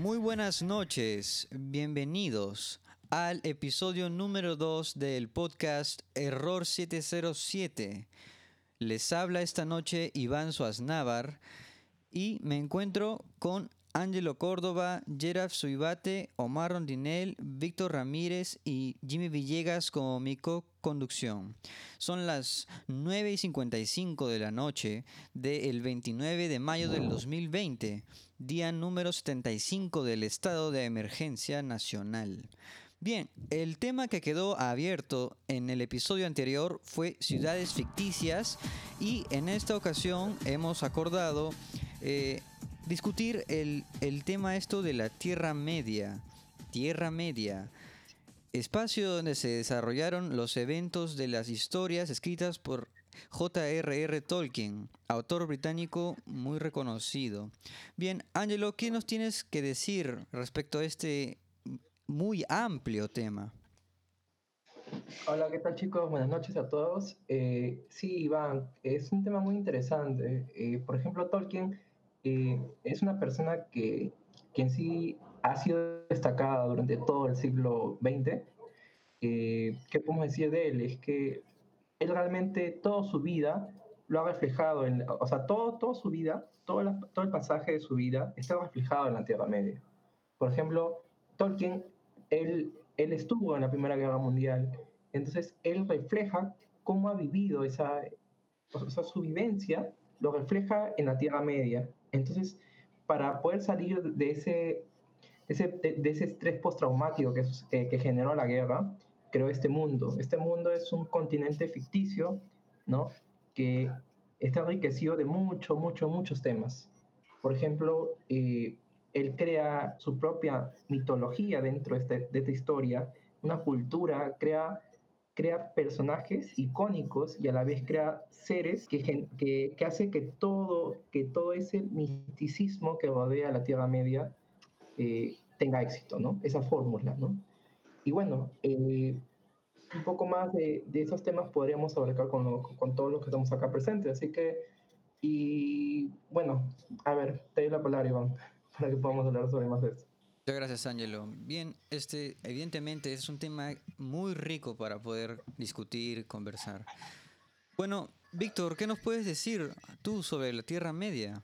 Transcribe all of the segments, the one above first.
Muy buenas noches, bienvenidos al episodio número 2 del podcast Error 707. Les habla esta noche Iván Suaznavar y me encuentro con Ángelo Córdoba, Gerard Suibate, Omar Rondinel, Víctor Ramírez y Jimmy Villegas como mi co-conducción. Son las 9 y 55 de la noche del 29 de mayo del 2020, día número 75 del estado de emergencia nacional. Bien, el tema que quedó abierto en el episodio anterior fue ciudades ficticias y en esta ocasión hemos acordado eh, discutir el, tema esto de la Tierra Media. Tierra Media. Espacio donde se desarrollaron los eventos de las historias escritas por J.R.R. Tolkien, autor británico muy reconocido. Bien, Angelo, ¿qué nos tienes que decir respecto a este muy amplio tema? Hola, ¿qué tal chicos? Buenas noches a todos. Eh, sí, Iván, es un tema muy interesante. Eh, por ejemplo, Tolkien eh, es una persona que, que, en sí ha sido destacada durante todo el siglo XX. Eh, ¿Qué podemos decir de él? Es que él realmente toda su vida lo ha reflejado, en, o sea, todo, toda su vida, todo, todo el pasaje de su vida está reflejado en la Tierra Media. Por ejemplo, Tolkien, él, él estuvo en la Primera Guerra Mundial, entonces él refleja cómo ha vivido esa, o sea, su vivencia lo refleja en la Tierra Media. Entonces, para poder salir de ese, de ese estrés postraumático que, que generó la guerra, creó este mundo. Este mundo es un continente ficticio, ¿no? Que está enriquecido de muchos, muchos, muchos temas. Por ejemplo, eh, él crea su propia mitología dentro de, este, de esta historia, una cultura, crea crea personajes icónicos y a la vez crea seres que, que, que hace que todo, que todo ese misticismo que rodea la Tierra Media eh, tenga éxito, ¿no? Esa fórmula, ¿no? Y bueno, eh, un poco más de, de, esos temas podríamos abarcar con, con todos los que estamos acá presentes. Así que, y bueno, a ver, te doy la palabra, Iván, para que podamos hablar sobre más de eso. Muchas gracias, Ángelo. Bien, este, evidentemente es un tema muy rico para poder discutir, conversar. Bueno, Víctor, ¿qué nos puedes decir tú sobre la Tierra Media?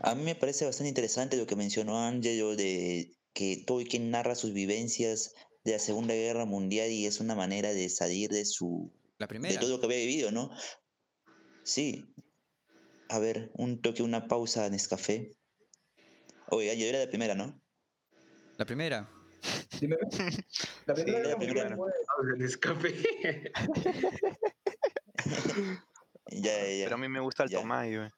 A mí me parece bastante interesante lo que mencionó Ángelo de que Tolkien narra sus vivencias de la Segunda Guerra Mundial y es una manera de salir de su la primera. de todo lo que había vivido, ¿no? Sí. A ver, un toque, una pausa en Nescafé. Oye, yo era la primera, ¿no? La primera. La primera, la primera. El escape. ya, ya. Pero a mí me gusta el Tomás, güey.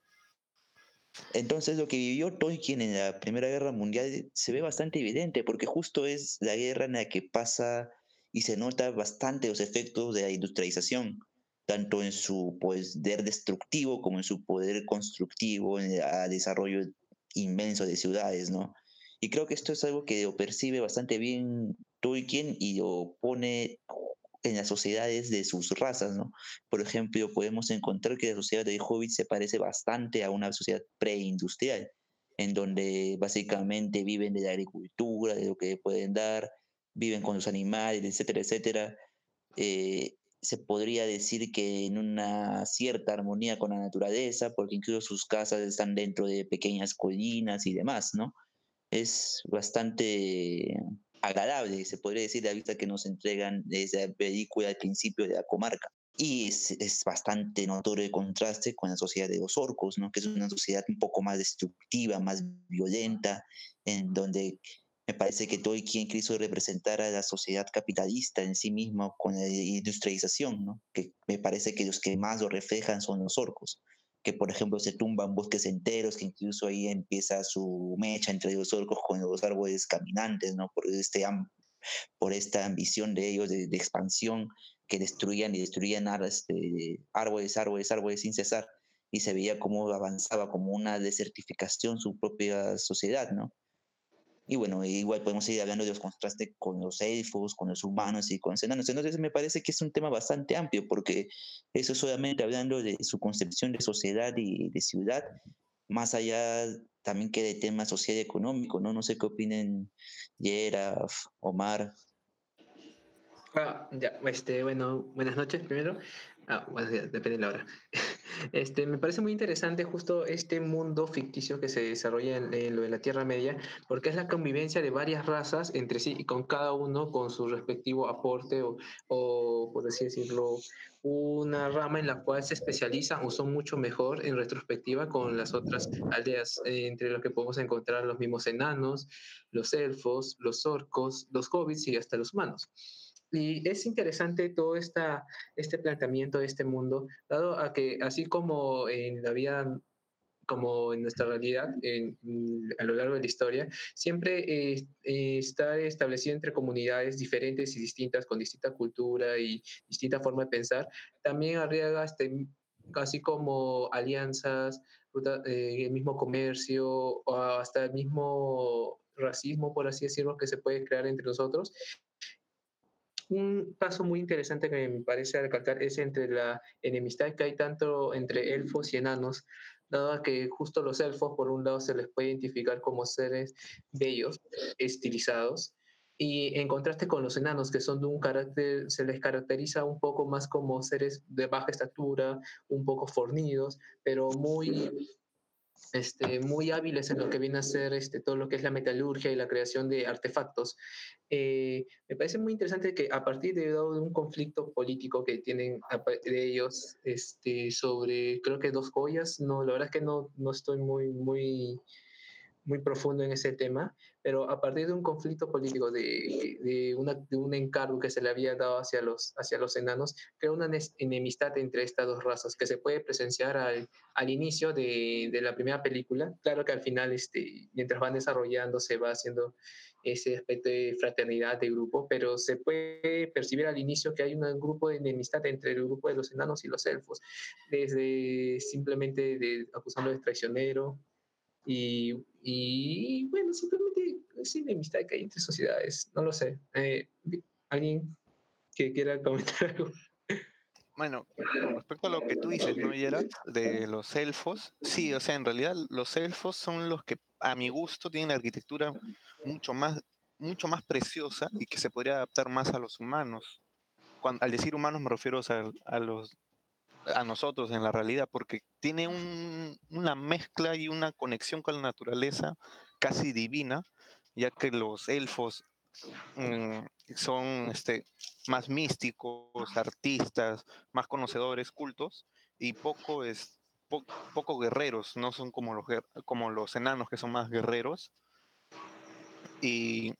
Entonces lo que vivió Tolkien en la Primera Guerra Mundial se ve bastante evidente porque justo es la guerra en la que pasa y se nota bastante los efectos de la industrialización, tanto en su poder destructivo como en su poder constructivo, en el desarrollo inmenso de ciudades, ¿no? Y creo que esto es algo que lo percibe bastante bien Tolkien y lo pone en las sociedades de sus razas, ¿no? Por ejemplo, podemos encontrar que la sociedad de Hobbit se parece bastante a una sociedad preindustrial, en donde básicamente viven de la agricultura, de lo que pueden dar, viven con los animales, etcétera, etcétera. Eh, se podría decir que en una cierta armonía con la naturaleza, porque incluso sus casas están dentro de pequeñas colinas y demás, ¿no? Es bastante agradable, se podría decir, la vista que nos entregan desde la película al principio de la comarca. Y es, es, bastante notorio el contraste con la sociedad de los orcos, ¿no? que es una sociedad un poco más destructiva, más violenta, en donde me parece que Tolkien quiso representar a la sociedad capitalista en sí misma con la industrialización, ¿no? que me parece que los que más lo reflejan son los orcos, que por ejemplo se tumban bosques enteros, que incluso ahí empieza su mecha entre los orcos con los árboles caminantes, ¿no? por, este, por esta ambición de ellos de, expansión que destruían y destruían este, árboles, árboles, árboles sin cesar, y se veía cómo avanzaba como una desertificación su propia sociedad, ¿no? Y bueno, igual podemos seguir hablando de los contrastes con los elfos, con los humanos y con los enanos. Entonces me parece que es un tema bastante amplio porque eso solamente hablando de su concepción de sociedad y de ciudad, más allá también quede tema social y económico, ¿no? No sé qué opinen Yeraf, Omar. Ah, ya, este, bueno, buenas noches primero. Ah, bueno, depende de la hora. Este, me parece muy interesante justo este mundo ficticio que se desarrolla en, lo de la Tierra Media, porque es la convivencia de varias razas entre sí y con cada uno con su respectivo aporte o, por así decirlo, una rama en la cual se especializan o son mucho mejor en retrospectiva con las otras aldeas, eh, entre los que podemos encontrar los mismos enanos, los elfos, los orcos, los hobbits y hasta los humanos. Y es interesante todo esta, este planteamiento de este mundo, dado a que así como en la vida como en nuestra realidad en, a lo largo de la historia, siempre está establecido entre comunidades diferentes y distintas, con distinta cultura y distinta forma de pensar, también arriesga este, casi como alianzas, eh, el mismo comercio o hasta el mismo racismo, por así decirlo, que se puede crear entre nosotros un paso muy interesante que me parece recalcar es entre la enemistad que hay tanto entre elfos y enanos, dado que justo los elfos, por un lado, se les puede identificar como seres bellos, estilizados, y en contraste con los enanos, que son de un carácter, se les caracteriza un poco más como seres de baja estatura, un poco fornidos, pero muy este, muy hábiles en lo que viene a ser este, todo lo que es la metalurgia y la creación de artefactos. Eh, me parece muy interesante que a partir de, un conflicto político que tienen de ellos este, sobre, creo que dos joyas, no, la verdad es que no, no estoy muy, muy, muy profundo en ese tema, pero a partir de un conflicto político, de, de, una, de, un encargo que se le había dado hacia los, hacia los enanos, crea una enemistad entre estas dos razas que se puede presenciar al, al inicio de, de, la primera película. Claro que al final, este, mientras van desarrollando, se va haciendo ese aspecto de fraternidad de grupo, pero se puede percibir al inicio que hay un grupo de enemistad entre el grupo de los enanos y los elfos, desde simplemente de, acusando de traicionero, y, y bueno, simplemente es enemistad que hay entre sociedades, no lo sé. Eh, ¿Alguien que quiera comentar algo? Bueno, respecto a lo que tú dices, ¿no, Yera? De los elfos, sí, o sea, en realidad los elfos son los que, a mi gusto, tienen la arquitectura mucho más, mucho más preciosa y que se podría adaptar más a los humanos. Cuando, al decir humanos me refiero a, a los a nosotros en la realidad, porque tiene una mezcla y una conexión con la naturaleza casi divina, ya que los elfos mm, son este, más místicos, artistas, más conocedores, cultos, y poco, es, poco guerreros, no son como los, como los enanos que son más guerreros. Y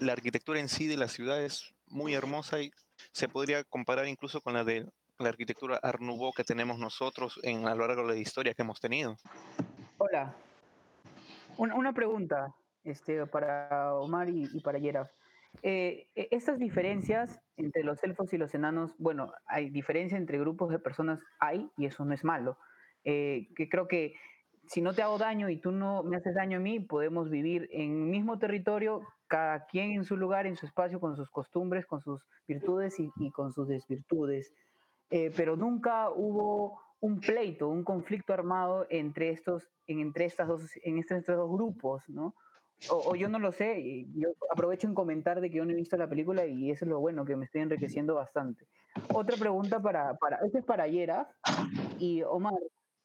la arquitectura en sí de la ciudad es muy hermosa y se podría comparar incluso con la de la arquitectura Art Nouveau que tenemos nosotros en, a lo largo de la historia que hemos tenido. Hola. Una, pregunta este, para Omar y, para Yeraf. Eh, e, estas diferencias entre los elfos y los enanos, bueno, hay diferencia entre grupos de personas, hay, y eso no es malo. Eh, que creo que si no te hago daño y tú no me haces daño a mí, podemos vivir en mismo territorio, cada quien en su lugar, en su espacio, con sus costumbres, con sus virtudes y, y con sus desvirtudes. Eh, pero nunca hubo un pleito, un conflicto armado entre estos, en, entre estas dos, en estos, dos grupos, ¿no? O, yo no lo sé, yo aprovecho en comentar de que yo no he visto la película y eso es lo bueno, que me estoy enriqueciendo bastante. Otra pregunta para, para este es para Yera y Omar,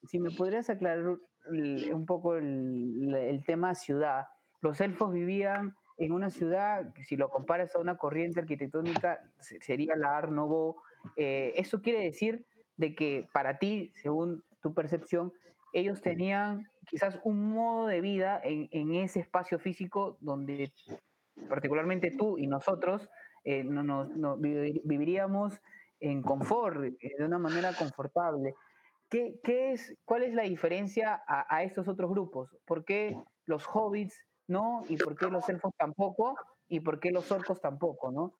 si me podrías aclarar un poco el, el tema ciudad. Los elfos vivían en una ciudad si lo comparas a una corriente arquitectónica sería la Art eh, eso quiere decir de que para ti, según tu percepción, ellos tenían quizás un modo de vida en, ese espacio físico donde particularmente tú y nosotros eh, no, viviríamos en confort, eh, de una manera confortable. ¿Qué, es, ¿Cuál es la diferencia a, a, estos otros grupos? ¿Por qué los hobbits no? ¿Y por qué los elfos tampoco? ¿Y por qué los orcos tampoco? ¿no?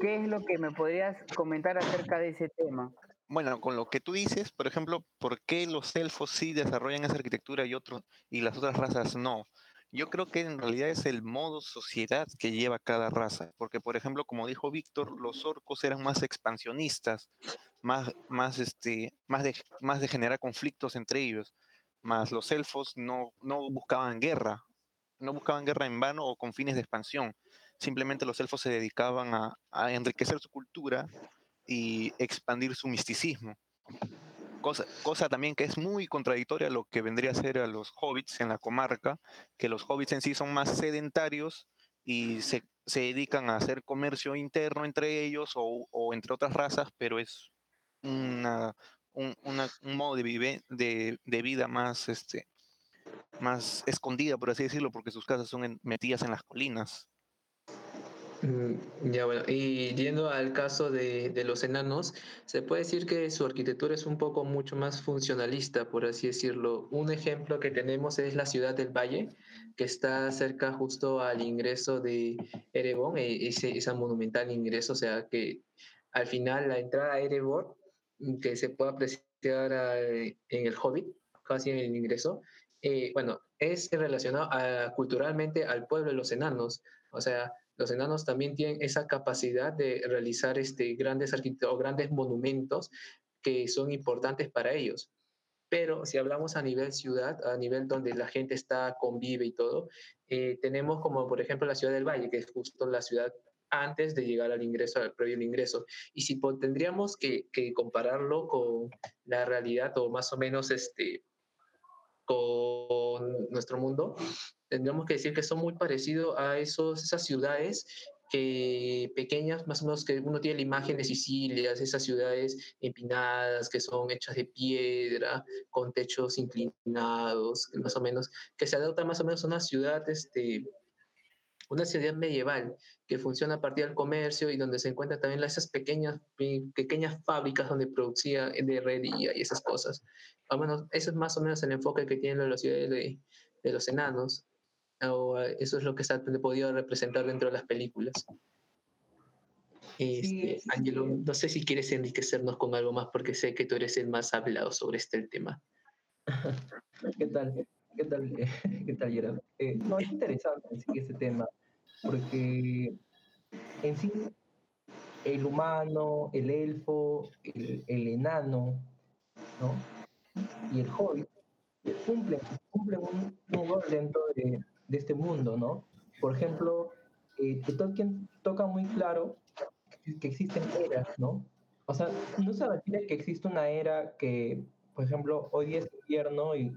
¿Qué es lo que me podrías comentar acerca de ese tema? Bueno, con lo que tú dices, por ejemplo, ¿por qué los elfos sí desarrollan esa arquitectura y, otros, y las otras razas no? Yo creo que en realidad es el modo sociedad que lleva cada raza, porque por ejemplo, como dijo Víctor, los orcos eran más expansionistas, más, más, este, más, de, generar conflictos entre ellos, más los elfos no, no buscaban guerra, no buscaban guerra en vano o con fines de expansión. Simplemente los elfos se dedicaban a, enriquecer su cultura y expandir su misticismo. Cosa, cosa, también que es muy contradictoria a lo que vendría a ser a los hobbits en la comarca, que los hobbits en sí son más sedentarios y se, se dedican a hacer comercio interno entre ellos o, o entre otras razas, pero es una, un, una, un modo de, vive, de, de, vida más, este, más escondida, por así decirlo, porque sus casas son en, metidas en las colinas. Mm, ya bueno, y yendo al caso de, de, los enanos, se puede decir que su arquitectura es un poco mucho más funcionalista, por así decirlo. Un ejemplo que tenemos es la ciudad del Valle, que está cerca justo al ingreso de Erebor, e, ese, ese monumental ingreso, o sea que al final la entrada a Erebor, que se puede apreciar a, en el Hobbit, casi en el ingreso, eh, bueno, es relacionado culturalmente al pueblo de los enanos, o sea, los enanos también tienen esa capacidad de realizar este, grandes o grandes monumentos que son importantes para ellos. Pero si hablamos a nivel ciudad, a nivel donde la gente está, convive y todo, eh, tenemos como por ejemplo la ciudad del Valle, que es justo la ciudad antes de llegar al ingreso, al previo ingreso. Y si tendríamos que, que, compararlo con la realidad o más o menos este, con nuestro mundo, tendríamos que decir que son muy parecidos a esos, esas ciudades que pequeñas, más o menos que uno tiene la imagen de Sicilia, esas ciudades empinadas que son hechas de piedra, con techos inclinados, más o menos, que se adapta más o menos a una ciudad, este, una ciudad medieval que funciona a partir del comercio y donde se encuentran también esas pequeñas, pequeñas fábricas donde producía de herrería y esas cosas. Al menos, eso es más o menos el enfoque que tienen las ciudades de, de los enanos o eso es lo que se ha podido representar dentro de las películas. Este, sí, Angelo, no sé si quieres enriquecernos con algo más porque sé que tú eres el más hablado sobre este tema. ¿Qué tal? ¿Qué tal, ¿Qué tal Gerard? Eh, no, es interesante ese tema porque en sí el humano, el elfo, el, el enano, ¿no? Y el hobbit cumplen, cumplen un, un rol dentro de, de este mundo, ¿no? Por ejemplo, eh, Tolkien toca muy claro que existen eras, ¿no? O sea, no se refiere que existe una era que, por ejemplo, hoy día es invierno y,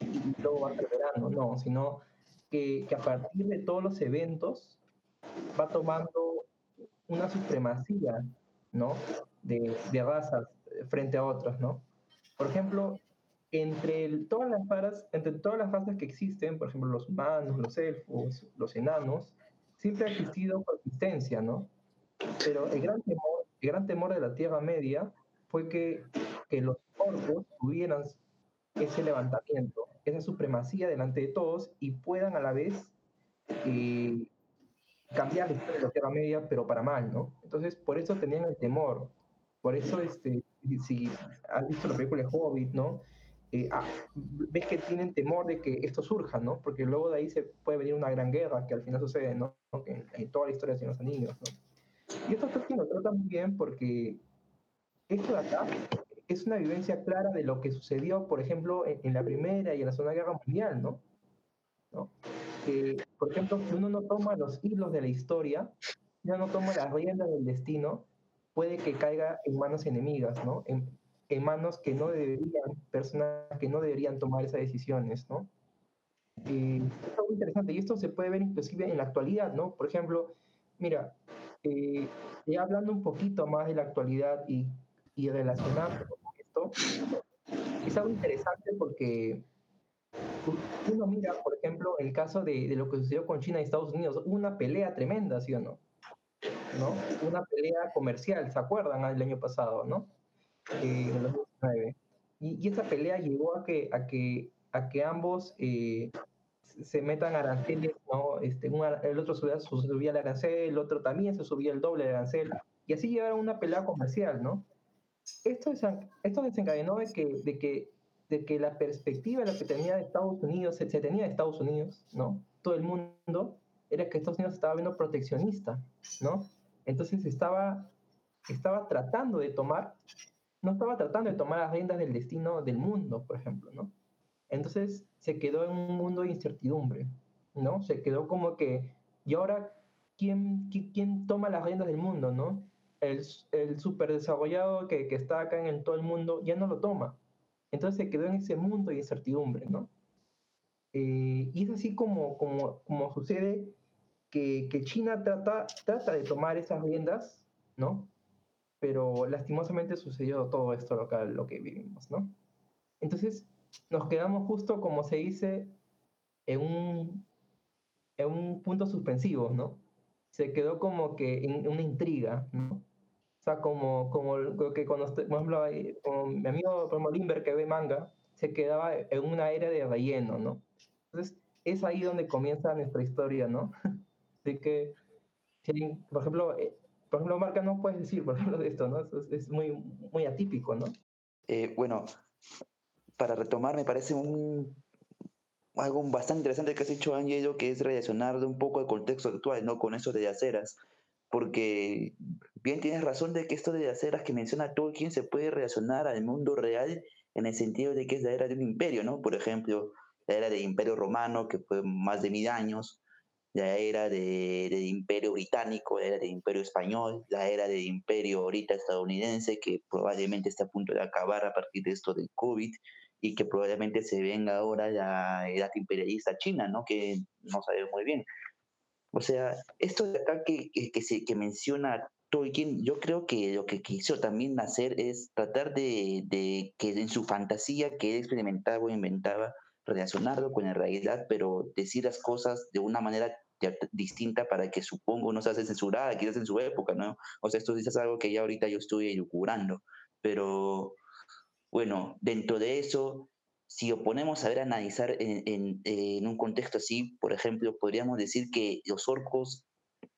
y luego va a ser verano, no, sino que, que, a partir de todos los eventos va tomando una supremacía, ¿no? De, de razas frente a otras, ¿no? Por ejemplo, entre todas las razas, entre todas las razas que existen, por ejemplo, los humanos, los elfos, los enanos, siempre ha existido consistencia, ¿no? Pero el gran temor, el gran temor de la Tierra Media fue que, que los orcos tuvieran ese levantamiento, esa supremacía delante de todos y puedan a la vez eh, cambiar la historia de la Tierra Media, pero para mal, ¿no? Entonces, por eso tenían el temor. Por eso, este, si has visto la película de Hobbit, ¿no? eh, ah, ves que tienen temor de que esto surja, ¿no? Porque luego de ahí se puede venir una gran guerra que al final sucede, ¿no? En, en toda la historia de los Anillos, ¿no? Y esto Tolkien lo trata muy bien porque esto de acá es una vivencia clara de lo que sucedió, por ejemplo, en, en la Primera y en la Segunda Guerra Mundial, ¿no? ¿No? Que, por ejemplo, si uno no toma los hilos de la historia, si uno no toma las riendas del destino, puede que caiga en manos enemigas, ¿no? En, manos que no deberían, personas que no deberían tomar esas decisiones, ¿no? Es muy interesante y esto se puede ver inclusive en la actualidad, ¿no? Por ejemplo, mira, eh, hablando un poquito más de la actualidad y, y relacionando con esto, es algo interesante porque uno mira, por ejemplo, el caso de, de, lo que sucedió con China y Estados Unidos, una pelea tremenda, ¿sí o no? ¿No? Una pelea comercial, ¿se acuerdan? El año pasado, ¿no? eh, en 2019. Y, y, esa pelea llevó a que, a que, a que ambos eh, se metan aranceles, ¿no? Este, el otro subía, subía el arancel, el otro también se subía el doble de arancel, y así llevaron una pelea comercial, ¿no? Esto, esto desencadenó de que, de, que, de que la perspectiva la que tenía de Estados Unidos, se, se tenía de Estados Unidos, ¿no? Todo el mundo, era que Estados Unidos estaba viendo proteccionista, ¿no? Entonces estaba, estaba tratando de tomar no estaba tratando de tomar las riendas del destino del mundo, por ejemplo, ¿no? Entonces se quedó en un mundo de incertidumbre, ¿no? Se quedó como que, ¿y ahora quién, quién toma las riendas del mundo, ¿no? El, el super desarrollado que, que está acá en todo el mundo ya no lo toma. Entonces se quedó en ese mundo de incertidumbre, ¿no? Eh, y es así como, como, como sucede que, que, China trata, trata de tomar esas riendas, ¿no? Pero lastimosamente sucedió todo esto local, lo que vivimos, ¿no? Entonces nos quedamos justo, como se dice, en un, en un punto suspensivo, ¿no? Se quedó como que en una intriga, ¿no? O sea, como, como lo que cuando, por ejemplo, mi amigo como Limber que ve manga, se quedaba en una era de relleno, ¿no? Entonces, es ahí donde comienza nuestra historia, ¿no? Así que, por ejemplo, eh, por ejemplo, Marca, no puedes decir, por ejemplo, de esto, ¿no? Es, muy, muy atípico, ¿no? Eh, bueno, para retomar, me parece un, algo bastante interesante que has dicho, Angelo, que es relacionar un poco el contexto actual, ¿no? Con eso de aceras. Porque bien tienes razón de que esto de aceras que menciona Tolkien se puede relacionar al mundo real en el sentido de que es la era de un imperio, ¿no? Por ejemplo, la era del imperio romano, que fue más de mil años, la era de, del imperio británico, la era del imperio español, la era del imperio ahorita estadounidense, que probablemente está a punto de acabar a partir de esto del COVID, y que probablemente se venga ahora la edad imperialista china, ¿no? Que no sabemos muy bien. O sea, esto de acá que, que, se, que menciona Tolkien, yo creo que lo que quiso también hacer es tratar de, de que en su fantasía que él experimentaba o inventaba, relacionarlo con la realidad, pero decir las cosas de una manera distinta para que supongo no se hace censurada, quizás en su época, ¿no? O sea, esto es algo que ya ahorita yo estoy elucubrando, pero bueno, dentro de eso, si oponemos a ver analizar en, en, un contexto así, por ejemplo, podríamos decir que los orcos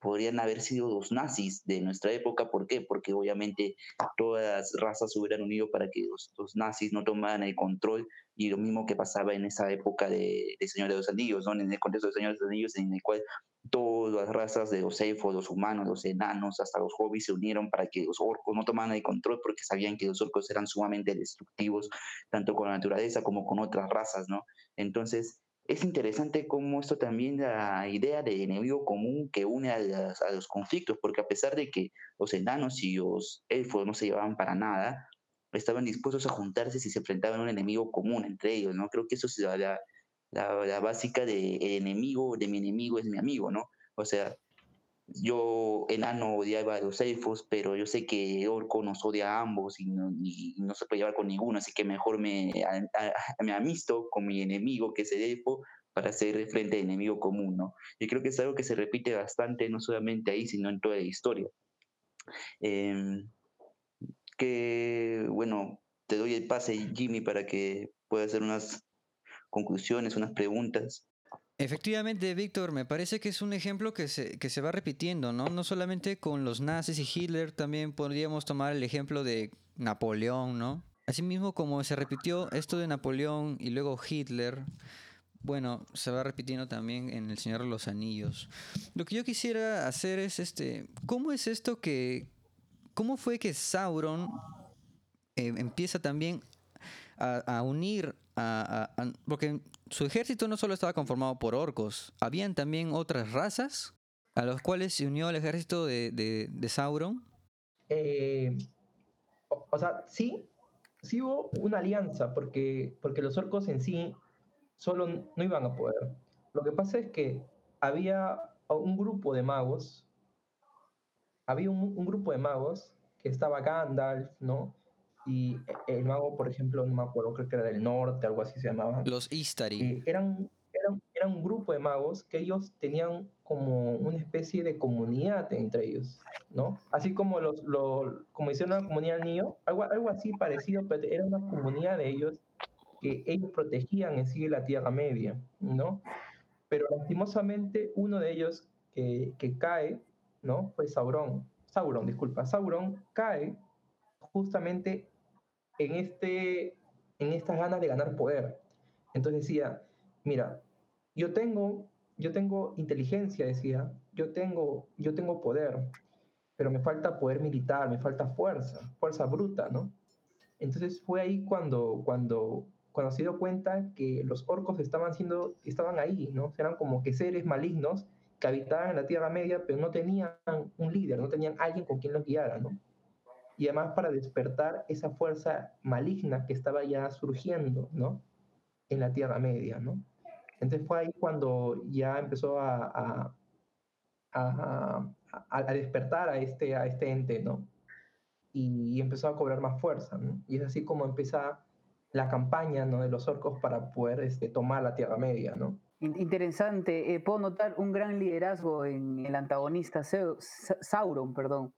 podrían haber sido los nazis de nuestra época. ¿Por qué? Porque obviamente todas las razas se hubieran unido para que los, los nazis no tomaran el control y lo mismo que pasaba en esa época de, de Señor de los Anillos, ¿no? en el contexto de Señor de los Anillos, en el cual todas las razas de los elfos, los humanos, los enanos, hasta los hobbits se unieron para que los orcos no tomaran el control porque sabían que los orcos eran sumamente destructivos, tanto con la naturaleza como con otras razas, ¿no? Entonces, es interesante cómo esto también la idea de enemigo común que une a, a, los conflictos, porque a pesar de que los enanos y los elfos no se llevaban para nada, estaban dispuestos a juntarse si se enfrentaban a un enemigo común entre ellos, ¿no? Creo que eso es la, la, la, básica de el enemigo de mi enemigo es mi amigo, ¿no? O sea, yo enano odiaba a los elfos, pero yo sé que Orco nos odia a ambos y no, y no se puede llevar con ninguno, así que mejor me, me amisto con mi enemigo, que es el elfo, para hacer frente al enemigo común, ¿no? Y creo que es algo que se repite bastante, no solamente ahí, sino en toda la historia. Eh, que, bueno, te doy el pase, Jimmy, para que puedas hacer unas conclusiones, unas preguntas. Efectivamente, Víctor, me parece que es un ejemplo que se, que se va repitiendo, ¿no? No solamente con los nazis y Hitler, también podríamos tomar el ejemplo de Napoleón, ¿no? Asimismo, como se repitió esto de Napoleón y luego Hitler, bueno, se va repitiendo también en El Señor de los Anillos. Lo que yo quisiera hacer es este, ¿cómo es esto que, cómo fue que Sauron eh, empieza también a, unir a, porque su ejército no solo estaba conformado por orcos, habían también otras razas a las cuales se unió el ejército de, Sauron. Eh, o, sea, sí, sí hubo una alianza, porque, porque los orcos en sí solo no iban a poder. Lo que pasa es que había un grupo de magos, había un, un grupo de magos que estaba Gandalf, ¿no? y el mago, por ejemplo, no me acuerdo, creo que era del norte, algo así se llamaba. Los Istari. Eh, eran, eran, eran, un grupo de magos que ellos tenían como una especie de comunidad entre ellos, ¿no? Así como los, los como hicieron una comunidad niño, algo, algo así parecido, pero era una comunidad de ellos que ellos protegían en sí la Tierra Media, ¿no? Pero lastimosamente uno de ellos que, que cae, ¿no? Fue Sauron, Sauron, disculpa, Sauron cae justamente en, este, en estas ganas de ganar poder. Entonces decía, mira, yo tengo, yo tengo inteligencia, decía, yo tengo, yo tengo poder, pero me falta poder militar, me falta fuerza, fuerza bruta, ¿no? Entonces fue ahí cuando, cuando cuando se dio cuenta que los orcos estaban, siendo, estaban ahí, ¿no? Eran como que seres malignos que habitaban en la Tierra Media, pero no tenían un líder, no tenían alguien con quien los guiara, ¿no? Y además para despertar esa fuerza maligna que estaba ya surgiendo, ¿no? En la Tierra Media, ¿no? Entonces fue ahí cuando ya empezó a, a, a, despertar a este, a este ente, ¿no? Y, empezó a cobrar más fuerza, ¿no? Y es así como empieza la campaña, ¿no? De los orcos para poder este, tomar la Tierra Media, ¿no? Interesante. Eh, puedo notar un gran liderazgo en el antagonista Sauron, perdón.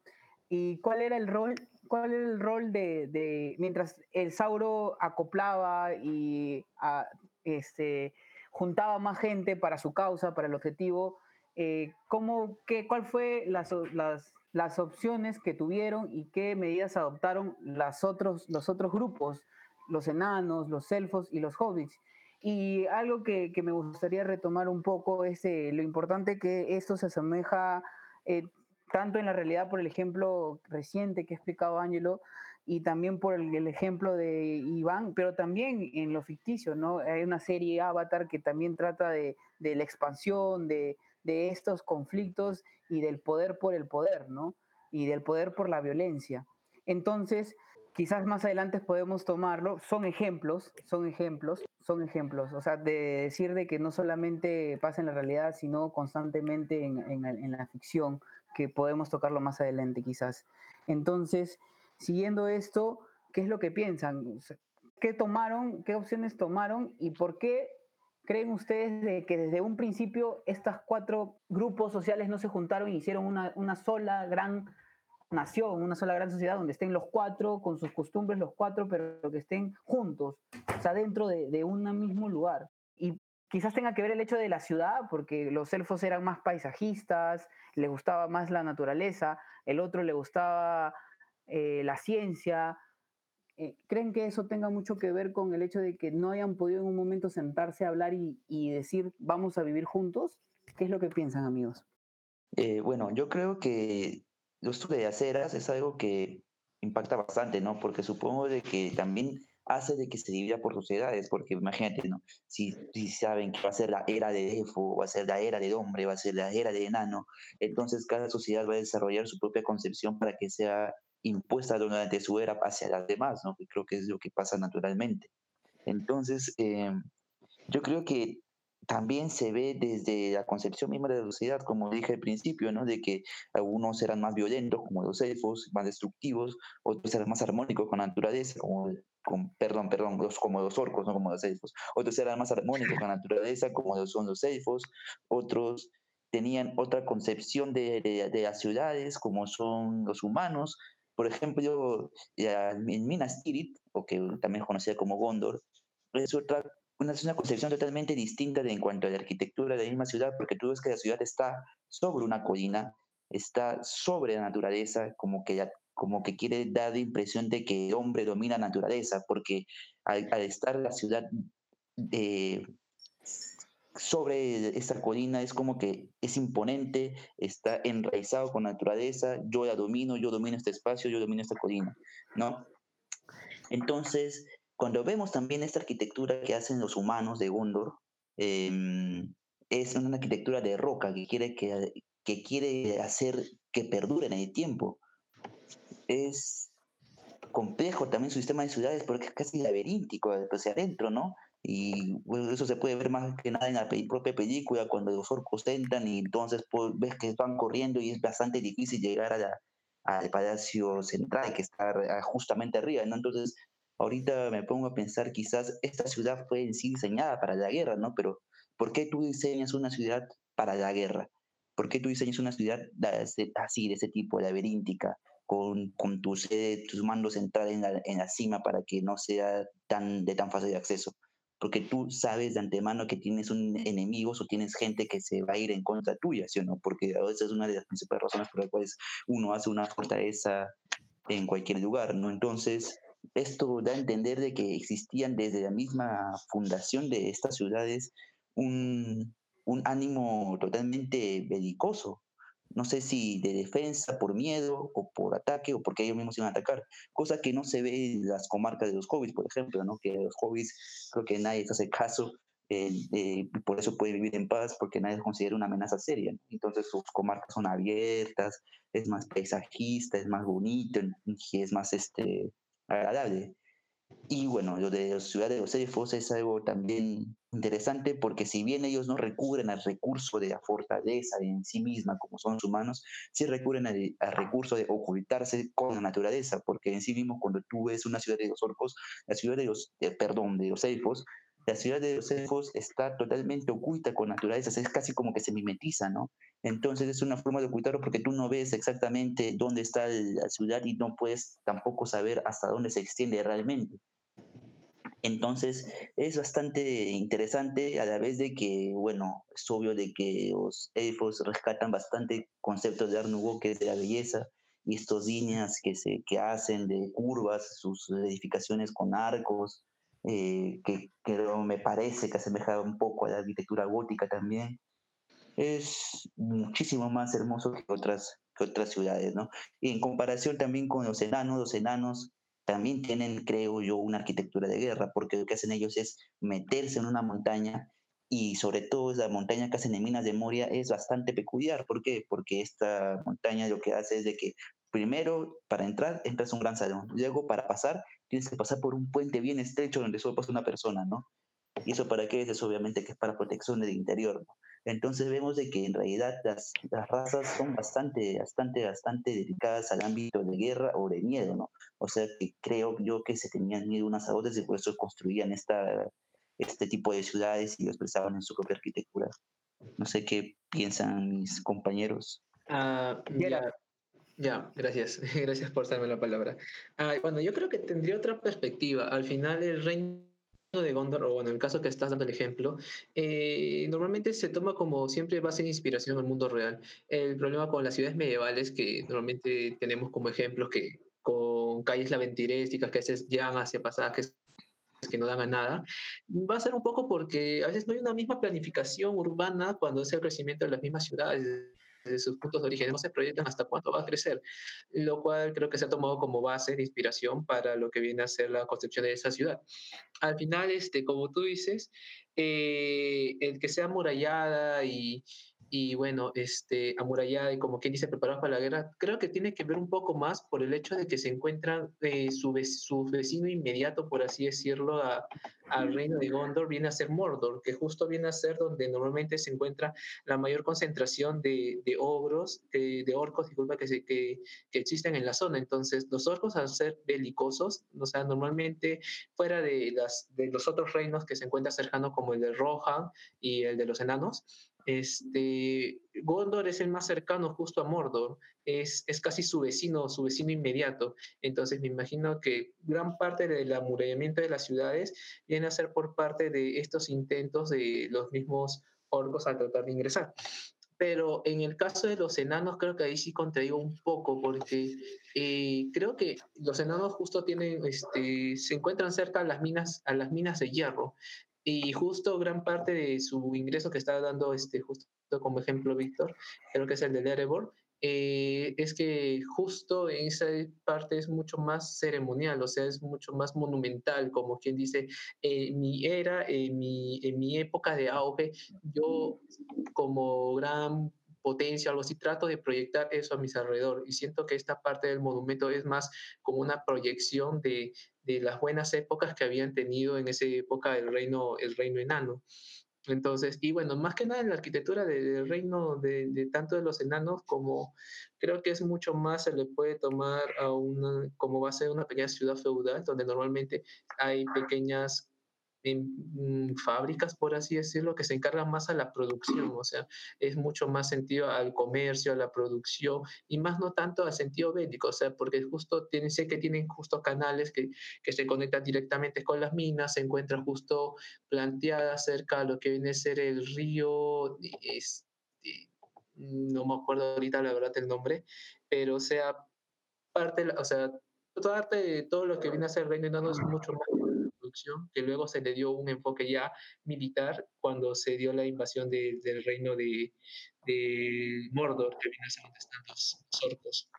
¿Y cuál era el rol? ¿Cuál era el rol de, mientras el Sauron acoplaba y este, juntaba más gente para su causa, para el objetivo? Eh, ¿cómo, qué, ¿Cuál fue las, las, las, opciones que tuvieron y qué medidas adoptaron las otros, los otros grupos, los enanos, los elfos y los hobbits? Y algo que, me gustaría retomar un poco es eh, lo importante que esto se asemeja eh, tanto en la realidad por el ejemplo reciente que ha explicado Ángelo y también por el, ejemplo de Iván, pero también en lo ficticio, ¿no? Hay una serie Avatar que también trata de, la expansión, de, de, estos conflictos y del poder por el poder, ¿no? Y del poder por la violencia. Entonces, quizás más adelante podemos tomarlo, son ejemplos, son ejemplos, son ejemplos, o sea, de decir de que no solamente pasa en la realidad, sino constantemente en, la ficción, que podemos tocarlo más adelante quizás. Entonces, siguiendo esto, ¿qué es lo que piensan? ¿Qué tomaron, qué opciones tomaron y por qué creen ustedes de que desde un principio estos cuatro grupos sociales no se juntaron y hicieron una, una sola gran nación, una sola gran sociedad donde estén los cuatro con sus costumbres, los cuatro, pero que estén juntos, o sea, dentro de, de un mismo lugar. Y quizás tenga que ver el hecho de la ciudad, porque los elfos eran más paisajistas, les gustaba más la naturaleza, el otro le gustaba eh, la ciencia. Eh, ¿Creen que eso tenga mucho que ver con el hecho de que no hayan podido en un momento sentarse a hablar y, y decir vamos a vivir juntos? ¿Qué es lo que piensan, amigos? Eh, bueno, yo creo que esto de aceras es algo que impacta bastante, ¿no? Porque supongo de que también hace de que se divida por sociedades, porque imagínate, ¿no? Si, si saben que va a ser la era de Efo, va a ser la era del hombre, va a ser la era de enano, entonces cada sociedad va a desarrollar su propia concepción para que sea impuesta durante su era hacia las demás, ¿no? Que creo que es lo que pasa naturalmente. Entonces, eh, yo creo que también se ve desde la concepción misma de la sociedad, como dije al principio, ¿no? de que algunos eran más violentos, como los elfos, más destructivos, otros eran más armónicos con la naturaleza, como, con, perdón, perdón, los, como los orcos, no como los elfos, otros eran más armónicos con la naturaleza, como son los elfos, otros tenían otra concepción de, de, las ciudades, como son los humanos. Por ejemplo, en Minas Tirith, o que también conocida como Gondor, es otra una, una concepción totalmente distinta de, en cuanto a la arquitectura de la misma ciudad, porque tú ves que la ciudad está sobre una colina, está sobre la naturaleza, como que, como que quiere dar la impresión de que el hombre domina la naturaleza, porque al, estar la ciudad eh, sobre esta colina es como que es imponente, está enraizado con la naturaleza, yo la domino, yo domino este espacio, yo domino esta colina, ¿no? Entonces, cuando vemos también esta arquitectura que hacen los humanos de Gondor, em, es una arquitectura de roca que quiere, que, que quiere hacer que perdure en el tiempo. Es complejo también su sistema de ciudades porque es casi laberíntico hacia adentro, ¿no? Y eso se puede ver más que nada en la propia película cuando los orcos entran y entonces pues, ves que van corriendo y es bastante difícil llegar a al palacio central que está justamente arriba, ¿no? Entonces ahorita me pongo a pensar, quizás esta ciudad fue en sí diseñada para la guerra, ¿no? Pero ¿por qué tú diseñas una ciudad para la guerra? ¿Por qué tú diseñas una ciudad así, de ese tipo, laberíntica, con, con tu sede, tus mandos centrales en la, en la cima para que no sea tan, de tan fácil de acceso? Porque tú sabes de antemano que tienes un enemigo o tienes gente que se va a ir en contra tuya, ¿sí o no? Porque esa es una de las principales razones por las cuales uno hace una fortaleza en cualquier lugar, ¿no? Entonces, esto da a entender de que existían desde la misma fundación de estas ciudades un, ánimo totalmente belicoso, no sé si de defensa, por miedo o por ataque o porque ellos mismos iban a atacar, cosa que no se ve en las comarcas de los hobbits, por ejemplo, ¿no? que los hobbits creo que nadie hace caso, eh, eh, por eso puede vivir en paz, porque nadie considera una amenaza seria. Entonces sus comarcas son abiertas, es más paisajista, es más bonito es más este, agradable. Y bueno, lo de la ciudad de los elfos es algo también interesante porque si bien ellos no recurren al recurso de la fortaleza en sí misma como son los humanos, sí recurren al, recurso de ocultarse con la naturaleza, porque en sí mismo cuando tú ves una ciudad de los orcos, la ciudad de los, eh, perdón, de los elfos, la ciudad de los elfos está totalmente oculta con naturaleza, es casi como que se mimetiza, ¿no? Entonces es una forma de ocultarlo porque tú no ves exactamente dónde está la ciudad y no puedes tampoco saber hasta dónde se extiende realmente. Entonces es bastante interesante a la vez de que, bueno, es obvio de que los elfos rescatan bastante conceptos de Art que es de la belleza, y estos líneas que, se, que hacen de curvas, sus edificaciones con arcos, eh, que, que, me parece que asemeja un poco a la arquitectura gótica también, es muchísimo más hermoso que otras, que otras ciudades, ¿no? Y en comparación también con los enanos, los enanos también tienen, creo yo, una arquitectura de guerra, porque lo que hacen ellos es meterse en una montaña y sobre todo esa montaña que hacen en Minas de Moria es bastante peculiar. ¿Por qué? Porque esta montaña lo que hace es de que primero para entrar entras un gran salón, luego para pasar tienes que pasar por un puente bien estrecho donde solo pasa una persona, ¿no? ¿Y eso para qué es? Eso obviamente que es para protección del interior, ¿no? Entonces vemos de que en realidad las, las, razas son bastante, bastante, bastante dedicadas al ámbito de guerra o de miedo, ¿no? O sea que creo yo que se tenían miedo unas a otras y por eso construían esta, este tipo de ciudades y lo expresaban en su propia arquitectura. No sé qué piensan mis compañeros. Ah, ya, ya, gracias. Gracias por darme la palabra. Ah, bueno, yo creo que tendría otra perspectiva. Al final el reino de Gondor, o en el caso que estás dando el ejemplo, eh, normalmente se toma como siempre base de inspiración al mundo real. El problema con las ciudades medievales, que normalmente tenemos como ejemplos que con calles laventirésticas que a veces llegan hacia pasajes que no dan a nada, va a ser un poco porque a veces no hay una misma planificación urbana cuando es el crecimiento de las mismas ciudades de sus puntos de origen, no se proyectan hasta cuánto va a crecer, lo cual creo que se ha tomado como base de inspiración para lo que viene a ser la construcción de esa ciudad. Al final, este, como tú dices, eh, el que sea amurallada y, y bueno, este, amurallada y como quien dice, preparada para la guerra, creo que tiene que ver un poco más por el hecho de que se encuentra eh, su, su, vecino inmediato, por así decirlo, al reino de Gondor, viene a ser Mordor, que justo viene a ser donde normalmente se encuentra la mayor concentración de, de ogros, de, de, orcos, disculpa, que, se, que, que, existen en la zona. Entonces, los orcos, al ser belicosos, o sea, normalmente fuera de, las, de los otros reinos que se encuentran cercanos, como el de Rohan y el de los enanos, este, Gondor es el más cercano justo a Mordor, es, es casi su vecino, su vecino inmediato. Entonces me imagino que gran parte del amurallamiento de las ciudades viene a ser por parte de estos intentos de los mismos orcos a tratar de ingresar. Pero en el caso de los enanos, creo que ahí sí contraigo un poco, porque eh, creo que los enanos justo tienen, este, se encuentran cerca a las minas, a las minas de hierro. Y justo gran parte de su ingreso que está dando, este, justo como ejemplo Víctor, creo que es el de Erebor, eh, es que justo en esa parte es mucho más ceremonial, o sea, es mucho más monumental, como quien dice, en mi era, en mi, en mi época de auge, yo como gran potencia, algo así, trato de proyectar eso a mis alrededor y siento que esta parte del monumento es más como una proyección de, de las buenas épocas que habían tenido en esa época el reino, el reino enano. Entonces, y bueno, más que nada en la arquitectura del reino de, tanto de los enanos como creo que es mucho más, se le puede tomar a una, como base una pequeña ciudad feudal, donde normalmente hay pequeñas en mm, fábricas, por así decirlo, que se encargan más a la producción, o sea, es mucho más sentido al comercio, a la producción y más no tanto al sentido bélico, o sea, porque justo tienen, sé que tienen justo canales que, que se conectan directamente con las minas, se encuentran justo planteadas cerca de lo que viene a ser el río, este, no me acuerdo ahorita la verdad el nombre, pero o sea, parte, o sea, toda parte de todo lo que viene a ser reino enano es mucho más producción, que luego se le dio un enfoque ya militar cuando se dio la invasión del reino de, de, Mordor, que viene a ser donde están los, orcos.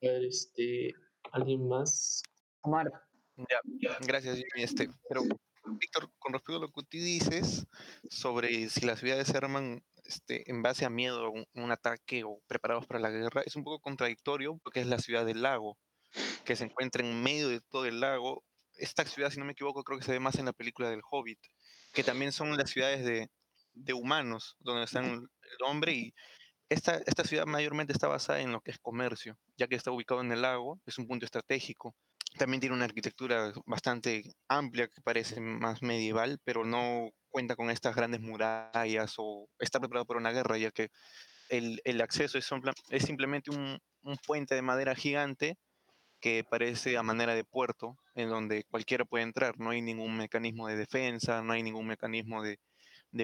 Este, ¿Alguien más? Omar. Ya, gracias, Jimmy. Este, pero, Víctor, con respecto a lo que tú dices sobre si las ciudades se arman este, en base a miedo, un, un ataque o preparados para la guerra, es un poco contradictorio porque es la ciudad del lago, que se encuentra en medio de todo el lago. Esta ciudad, si no me equivoco, creo que se ve más en la película del Hobbit, que también son las ciudades de, de humanos, donde están el hombre y esta, esta ciudad mayormente está basada en lo que es comercio, ya que está ubicado en el lago, es un punto estratégico. También tiene una arquitectura bastante amplia que parece más medieval, pero no cuenta con estas grandes murallas o está preparado para una guerra, ya que el, el acceso es, es simplemente un, un, puente de madera gigante que parece a manera de puerto, en donde cualquiera puede entrar. No hay ningún mecanismo de defensa, no hay ningún mecanismo de,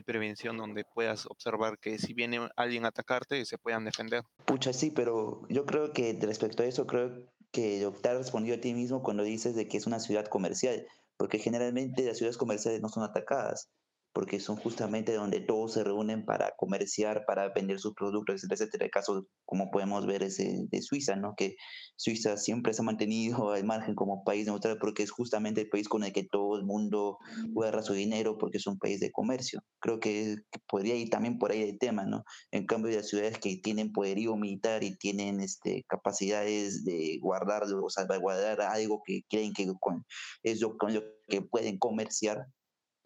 prevención donde puedas observar que si viene alguien a atacarte, se puedan defender. Pucha, sí, pero yo creo que respecto a eso, creo que te has respondido a ti mismo cuando dices de que es una ciudad comercial, porque generalmente las ciudades comerciales no son atacadas porque son justamente donde todos se reúnen para comerciar, para vender sus productos, etcétera, etcétera. El caso, como podemos ver, es de Suiza, ¿no? Que Suiza siempre se ha mantenido al margen como país neutral porque es justamente el país con el que todo el mundo guarda su dinero porque es un país de comercio. Creo que, podría ir también por ahí el tema, ¿no? En cambio, las ciudades que tienen poderío militar y tienen este, capacidades de guardar o salvaguardar algo que creen que con, es con lo que pueden comerciar,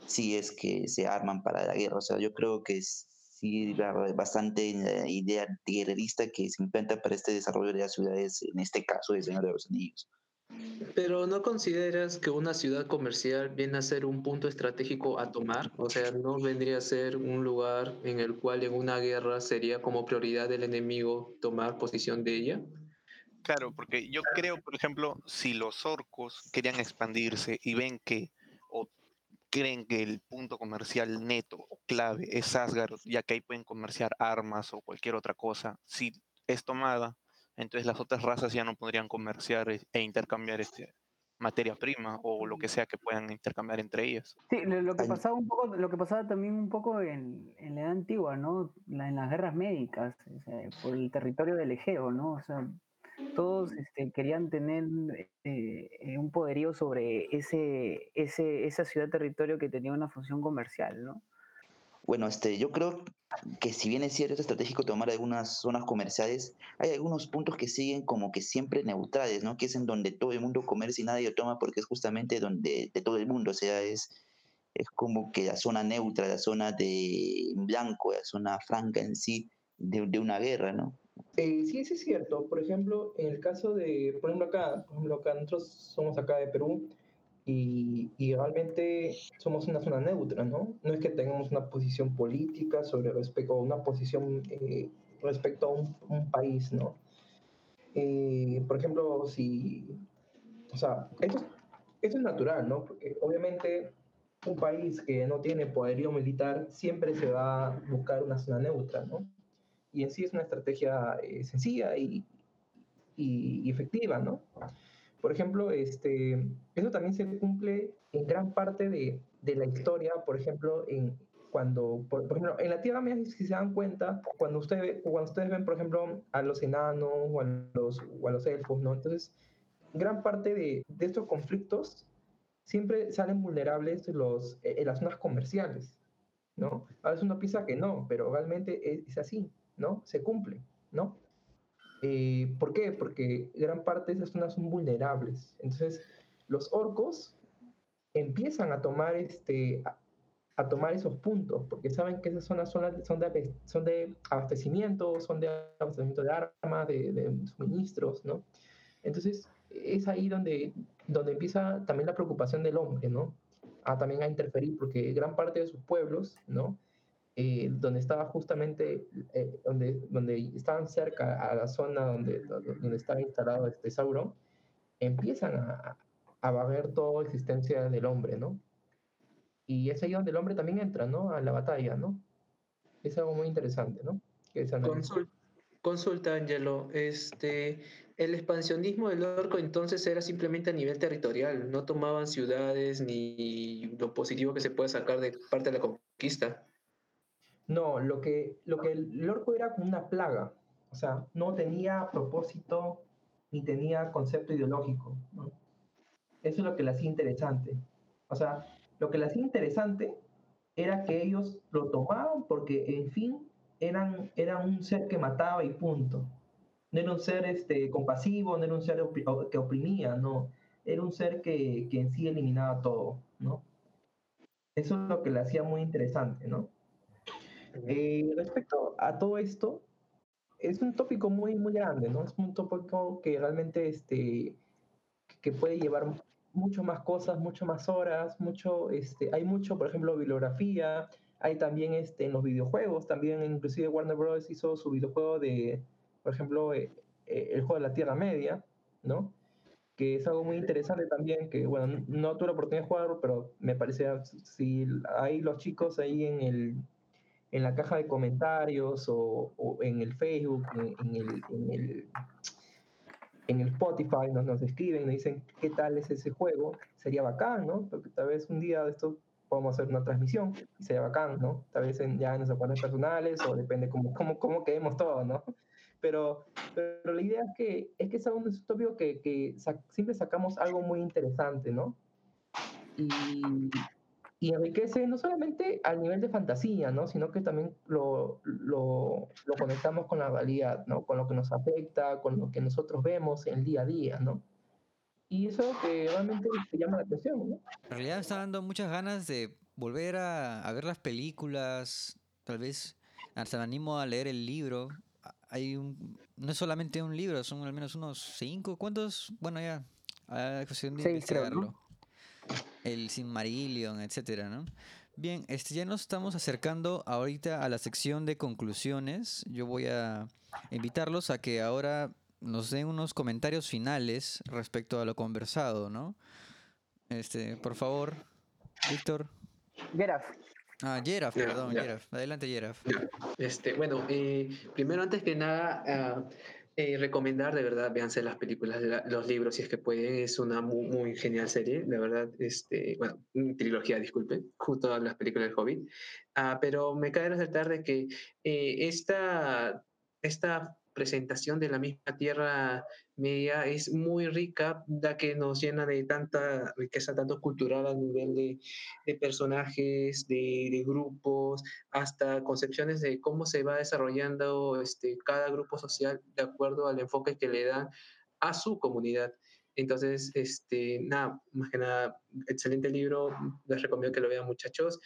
si es que se arman para la guerra. O sea, yo creo que sí bastante la idea guerrerista que se implanta para este desarrollo de las ciudades, en este caso de Señor de los Anillos. Pero ¿no consideras que una ciudad comercial viene a ser un punto estratégico a tomar? O sea, ¿no vendría a ser un lugar en el cual en una guerra sería como prioridad del enemigo tomar posición de ella? Claro, porque yo creo, por ejemplo, si los orcos querían expandirse y ven que creen que el punto comercial neto o clave es Asgard, ya que ahí pueden comerciar armas o cualquier otra cosa, si es tomada, entonces las otras razas ya no podrían comerciar e, e intercambiar este, materia prima o lo que sea que puedan intercambiar entre ellas. Sí, lo que pasaba un poco, lo que pasaba también un poco en, en la edad antigua, ¿no? en las guerras médicas, por el territorio del Egeo, ¿no? O sea, todos este, querían tener eh, eh, un poderío sobre ese, ese, esa ciudad territorio que tenía una función comercial, ¿no? Bueno, este, yo creo que si bien es cierto, es estratégico tomar algunas zonas comerciales, hay algunos puntos que siguen como que siempre neutrales, ¿no? Que es en donde todo el mundo comercia y nadie lo toma porque es justamente donde de todo el mundo, o sea, es, es como que la zona neutra, la zona de blanco, la zona franca en sí de, de una guerra, ¿no? Eh, sí, sí es cierto. Por ejemplo, en el caso de, por ejemplo acá, por ejemplo nosotros somos acá de Perú y, y, realmente somos una zona neutra, ¿no? No es que tengamos una posición política sobre respecto, una posición eh, respecto a un, un, país, ¿no? Eh, por ejemplo, si, o sea, esto, esto es natural, ¿no? Porque obviamente un país que no tiene poderío militar siempre se va a buscar una zona neutra, ¿no? Y en sí es una estrategia eh, sencilla y, y, efectiva, ¿no? Por ejemplo, este, eso también se cumple en gran parte de, de la historia, por ejemplo, en, cuando, por, ejemplo, en la Tierra Media, si se dan cuenta, cuando, usted, cuando ustedes ven, por ejemplo, a los enanos o a los, o a los elfos, ¿no? Entonces, gran parte de, de estos conflictos siempre salen vulnerables los, en eh, las zonas comerciales, ¿no? A veces uno piensa que no, pero realmente es, es así. ¿No? Se cumple, ¿no? Eh, ¿Por qué? Porque gran parte de esas zonas son vulnerables. Entonces, los orcos empiezan a tomar, este, a, tomar esos puntos, porque saben que esas zonas son, son, de, son de abastecimiento, son de abastecimiento de armas, de, suministros, ¿no? Entonces, es ahí donde, donde empieza también la preocupación del hombre, ¿no? A también a interferir, porque gran parte de sus pueblos, ¿no? Eh, donde estaba justamente, eh, donde, donde estaban cerca a la zona donde, donde estaba instalado este Sauron, empiezan a, a barrer toda existencia del hombre, ¿no? Y es ahí donde el hombre también entra, ¿no? A la batalla, ¿no? Es algo muy interesante, ¿no? Consulta, Angelo. Este, el expansionismo del orco entonces era simplemente a nivel territorial, no tomaban ciudades ni lo positivo que se puede sacar de parte de la conquista. No, lo que, lo que el orco era como una plaga, o sea, no tenía propósito ni tenía concepto ideológico. Eso es lo que le hacía interesante. O sea, lo que le hacía interesante era que ellos lo tomaban porque, en fin, eran, eran un ser que mataba y punto. No era un ser este, compasivo, no era un ser que oprimía, no. Era un ser que, que en sí eliminaba todo, ¿no? Eso es lo que le hacía muy interesante, ¿no? Eh, respecto a todo esto, es un tópico muy, muy grande, ¿no? Es un tópico que realmente este, que puede llevar mucho más cosas, mucho más horas, mucho, este, hay mucho, por ejemplo, bibliografía, hay también este, en los videojuegos, también inclusive Warner Bros. hizo su videojuego de, por ejemplo, eh, eh, el juego de la Tierra Media, ¿no? Que es algo muy interesante también, que bueno, no tuve la oportunidad de jugarlo, pero me parecía, si hay los chicos ahí en el, en la caja de comentarios o, en el Facebook, en, el, en, el, en el Spotify, nos, nos escriben, nos dicen qué tal es ese juego, sería bacán, ¿no? Porque tal vez un día de esto podemos hacer una transmisión y sería bacán, ¿no? Tal vez en, ya en nuestros cuentas personales o depende cómo, cómo, cómo quedemos todos, ¿no? Pero, pero la idea es que es que es algo tópico que, que siempre sacamos algo muy interesante, ¿no? Y, y enriquece no solamente al nivel de fantasía, ¿no? sino que también lo, lo, lo, conectamos con la realidad, ¿no? con lo que nos afecta, con lo que nosotros vemos en el día a día. ¿no? Y eso que realmente te llama la atención. ¿no? En realidad me está dando muchas ganas de volver a, a ver las películas, tal vez hasta me animo a leer el libro. Hay un, no es solamente un libro, son al menos unos cinco, ¿cuántos? Bueno, ya, a cuestión de Seis, creo, ¿no? El Silmarillion, etcétera, ¿no? Bien, este, ya nos estamos acercando ahorita a la sección de conclusiones. Yo voy a invitarlos a que ahora nos den unos comentarios finales respecto a lo conversado, ¿no? Este, por favor, Víctor. Geraf. Ah, Geraf, perdón, Geraf. Adelante, Geraf. Este, bueno, eh, primero, antes que nada, uh, eh, recomendar, de verdad, véanse las películas, los libros, si es que pueden. Es una muy, muy, genial serie, de verdad. Este, bueno, trilogía, disculpe, justo a las películas del Hobbit. Ah, pero me cae resaltar de que eh, esta, esta presentación de la misma Tierra Media es muy rica, da que nos llena de tanta riqueza, tanto cultural a nivel de, de personajes, de, de, grupos, hasta concepciones de cómo se va desarrollando este, cada grupo social de acuerdo al enfoque que le dan a su comunidad. Entonces, este, nada, más que nada, excelente libro, les recomiendo que lo vean muchachos.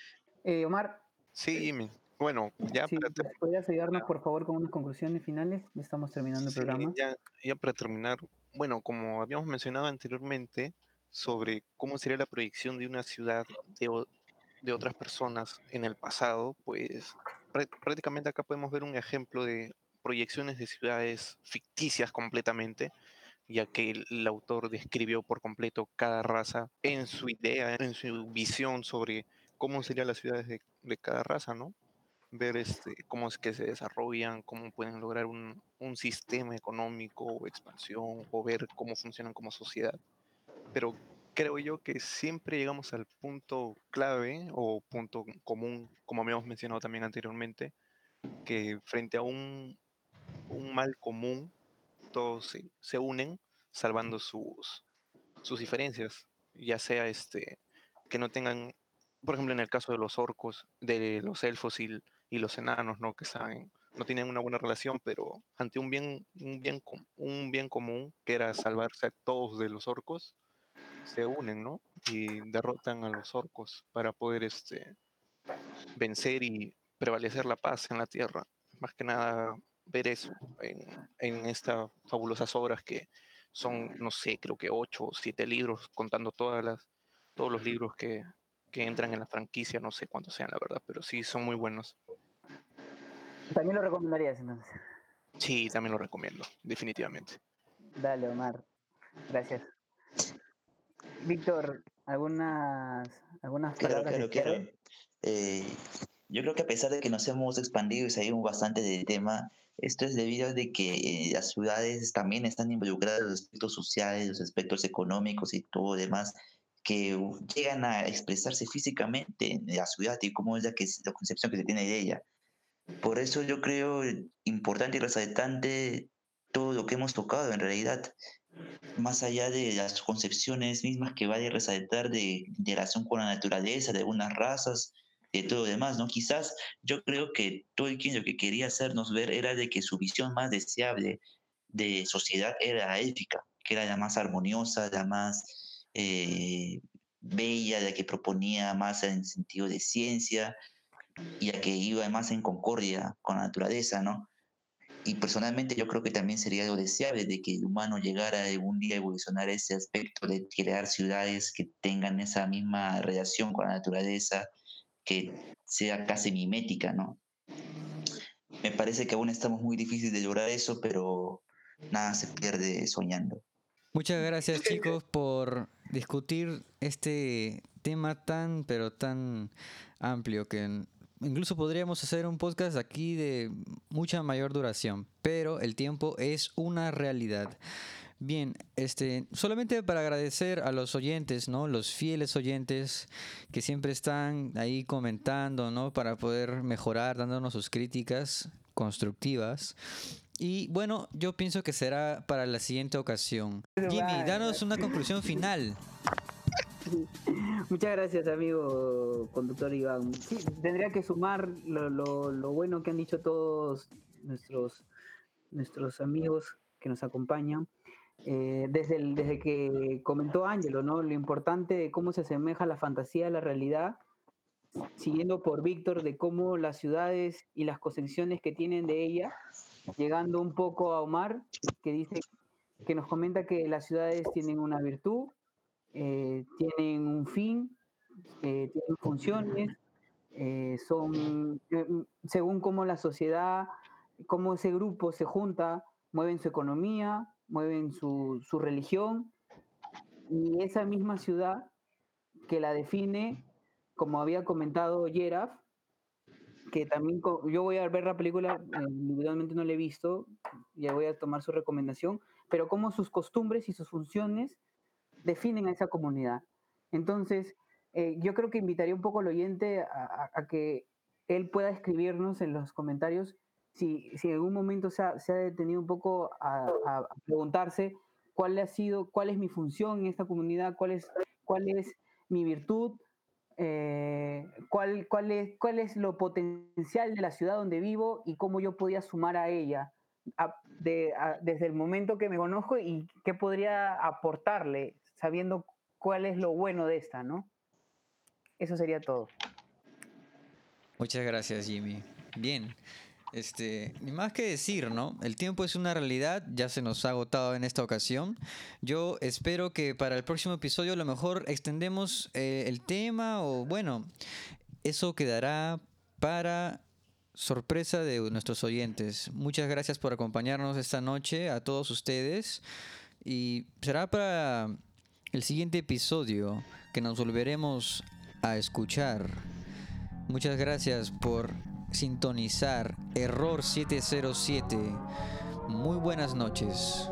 Eh, Omar. Sí, Jimmy. Bueno, ya sí, para ¿Podrías ayudarnos, por favor, con unas conclusiones finales? Estamos terminando el sí, programa. Ya, ya para terminar, bueno, como habíamos mencionado anteriormente, sobre cómo sería la proyección de una ciudad de, de otras personas en el pasado, pues prácticamente acá podemos ver un ejemplo de proyecciones de ciudades ficticias completamente, ya que el, el, autor describió por completo cada raza en su idea, en su visión sobre cómo serían las ciudades de, de cada raza, ¿no? Ver este, cómo es que se desarrollan, cómo pueden lograr un, un, sistema económico o expansión, o ver cómo funcionan como sociedad. Pero creo yo que siempre llegamos al punto clave o punto común, como habíamos mencionado también anteriormente, que frente a un, un mal común, todos se, se unen salvando sus, sus diferencias, ya sea este, que no tengan, por ejemplo, en el caso de los orcos, de los elfos y y los enanos, ¿no? Que saben, no tienen una buena relación, pero ante un bien, un bien, un bien común, que era salvarse a todos de los orcos, se unen, ¿no? Y derrotan a los orcos para poder este, vencer y prevalecer la paz en la tierra. Más que nada ver eso en, en estas fabulosas obras que son, no sé, creo que ocho o siete libros, contando todas las, todos los libros que, que entran en la franquicia, no sé cuántos sean la verdad, pero sí son muy buenos. ¿También lo recomendarías entonces? Sí, también lo recomiendo, definitivamente. Dale, Omar. Gracias. Víctor, algunas, algunas claro, claro, claro. Eh, yo creo que a pesar de que nos hemos expandido y salimos bastante del tema, Esto es debido a de que eh, las ciudades también están involucradas en los aspectos sociales, los aspectos económicos y todo demás que llegan a expresarse físicamente en la ciudad y cómo es la, que, la concepción que se tiene de ella. Por eso yo creo importante y resaltante todo lo que hemos tocado en realidad, más allá de las concepciones mismas que vale resaltar de interacción con la naturaleza, de algunas razas, de todo lo demás, ¿no? Quizás yo creo que Tolkien lo que quería hacernos ver era de que su visión más deseable de sociedad era la élfica, que era la más armoniosa, la más eh, bella, la que proponía más en sentido de ciencia y la que iba más en concordia con la naturaleza, ¿no? Y personalmente yo creo que también sería algo deseable de que el humano llegara algún día a evolucionar ese aspecto de crear ciudades que tengan esa misma relación con la naturaleza, que sea casi mimética, ¿no? Me parece que aún estamos muy difíciles de lograr eso, pero nada se pierde soñando. Muchas gracias chicos por discutir este tema tan, pero tan amplio que incluso podríamos hacer un podcast aquí de mucha mayor duración, pero el tiempo es una realidad. Bien, este, solamente para agradecer a los oyentes, ¿no? Los fieles oyentes que siempre están ahí comentando, ¿no? Para poder mejorar, dándonos sus críticas constructivas. Y bueno, yo pienso que será para la siguiente ocasión. Jimmy, danos una conclusión final. Muchas gracias, amigo conductor Iván. Sí, tendría que sumar lo, lo, bueno que han dicho todos nuestros, nuestros amigos que nos acompañan. Eh, desde, desde que comentó Ángelo, ¿no? Lo importante de cómo se asemeja la fantasía a la realidad, siguiendo por Víctor, de cómo las ciudades y las concepciones que tienen de ella, llegando un poco a Omar, que dice, que nos comenta que las ciudades tienen una virtud, eh, tienen un fin, eh, tienen funciones, eh, son, según cómo la sociedad, cómo ese grupo se junta, mueven su economía, mueven su, su religión, y esa misma ciudad que la define, como había comentado Yeraf, que también yo voy a ver la película, individualmente no la he visto, ya voy a tomar su recomendación, pero como sus costumbres y sus funciones definen a esa comunidad. Entonces, eh, yo creo que invitaría un poco al oyente a, que él pueda escribirnos en los comentarios si, si en algún momento se ha, se ha detenido un poco a, a, preguntarse cuál ha sido, cuál es mi función en esta comunidad, cuál es, cuál es mi virtud, eh, cuál, cuál, es, cuál es lo potencial de la ciudad donde vivo y cómo yo podía sumar a ella de, desde el momento que me conozco y qué podría aportarle sabiendo cuál es lo bueno de esta, ¿no? Eso sería todo. Muchas gracias, Jimmy. Bien. Este, ni más que decir, ¿no? El tiempo es una realidad, ya se nos ha agotado en esta ocasión. Yo espero que para el próximo episodio a lo mejor extendemos eh, el tema o bueno, eso quedará para sorpresa de nuestros oyentes. Muchas gracias por acompañarnos esta noche a todos ustedes y será para el siguiente episodio que nos volveremos a escuchar. Muchas gracias por sintonizar Error 707. Muy buenas noches.